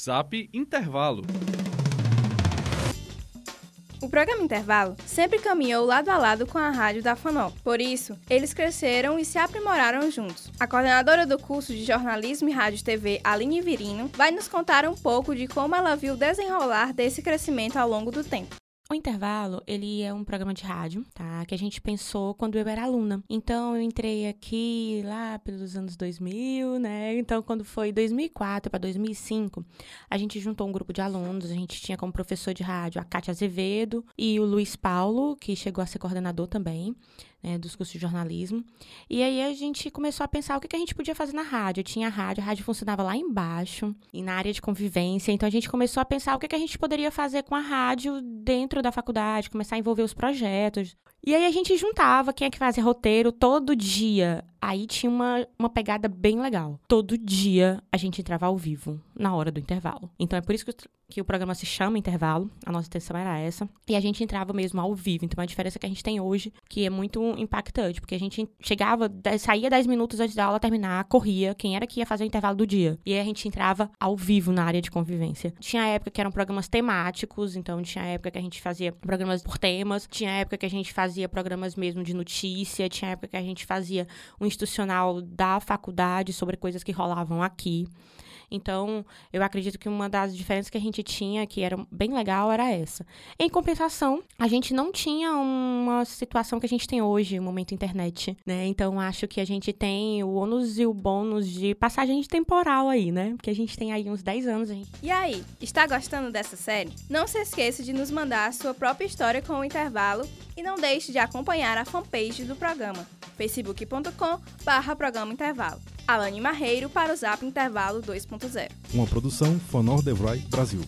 Zap Intervalo. O programa Intervalo sempre caminhou lado a lado com a rádio da FANOL. Por isso, eles cresceram e se aprimoraram juntos. A coordenadora do curso de jornalismo e rádio e TV, Aline Virino, vai nos contar um pouco de como ela viu desenrolar desse crescimento ao longo do tempo. O intervalo, ele é um programa de rádio, tá? Que a gente pensou quando eu era aluna. Então, eu entrei aqui lá pelos anos 2000, né? Então, quando foi 2004 para 2005, a gente juntou um grupo de alunos. A gente tinha como professor de rádio a Cátia Azevedo e o Luiz Paulo, que chegou a ser coordenador também né, dos cursos de jornalismo. E aí a gente começou a pensar o que, que a gente podia fazer na rádio. Eu tinha a rádio, a rádio funcionava lá embaixo, e na área de convivência. Então a gente começou a pensar o que, que a gente poderia fazer com a rádio dentro da faculdade, começar a envolver os projetos. E aí a gente juntava quem é que fazia roteiro todo dia. Aí tinha uma, uma pegada bem legal. Todo dia a gente entrava ao vivo, na hora do intervalo. Então é por isso que, que o programa se chama Intervalo. A nossa intenção era essa. E a gente entrava mesmo ao vivo. Então a diferença que a gente tem hoje, que é muito impactante, porque a gente chegava, saía 10 minutos antes da aula terminar, corria, quem era que ia fazer o intervalo do dia. E aí a gente entrava ao vivo na área de convivência. Tinha época que eram programas temáticos, então tinha época que a gente fazia programas por temas, tinha época que a gente fazia programas mesmo de notícia, tinha época que a gente fazia um institucional da faculdade sobre coisas que rolavam aqui. Então, eu acredito que uma das diferenças que a gente tinha, que era bem legal, era essa. Em compensação, a gente não tinha uma situação que a gente tem hoje, o momento internet, né? Então, acho que a gente tem o ônus e o bônus de passagem de temporal aí, né? Porque a gente tem aí uns 10 anos. Gente... E aí, está gostando dessa série? Não se esqueça de nos mandar a sua própria história com o intervalo e não deixe de acompanhar a fanpage do programa, facebook.com barra programa intervalo. Alane Marreiro para o Zap Intervalo 2.0. Uma produção Fanor Devroy Brasil.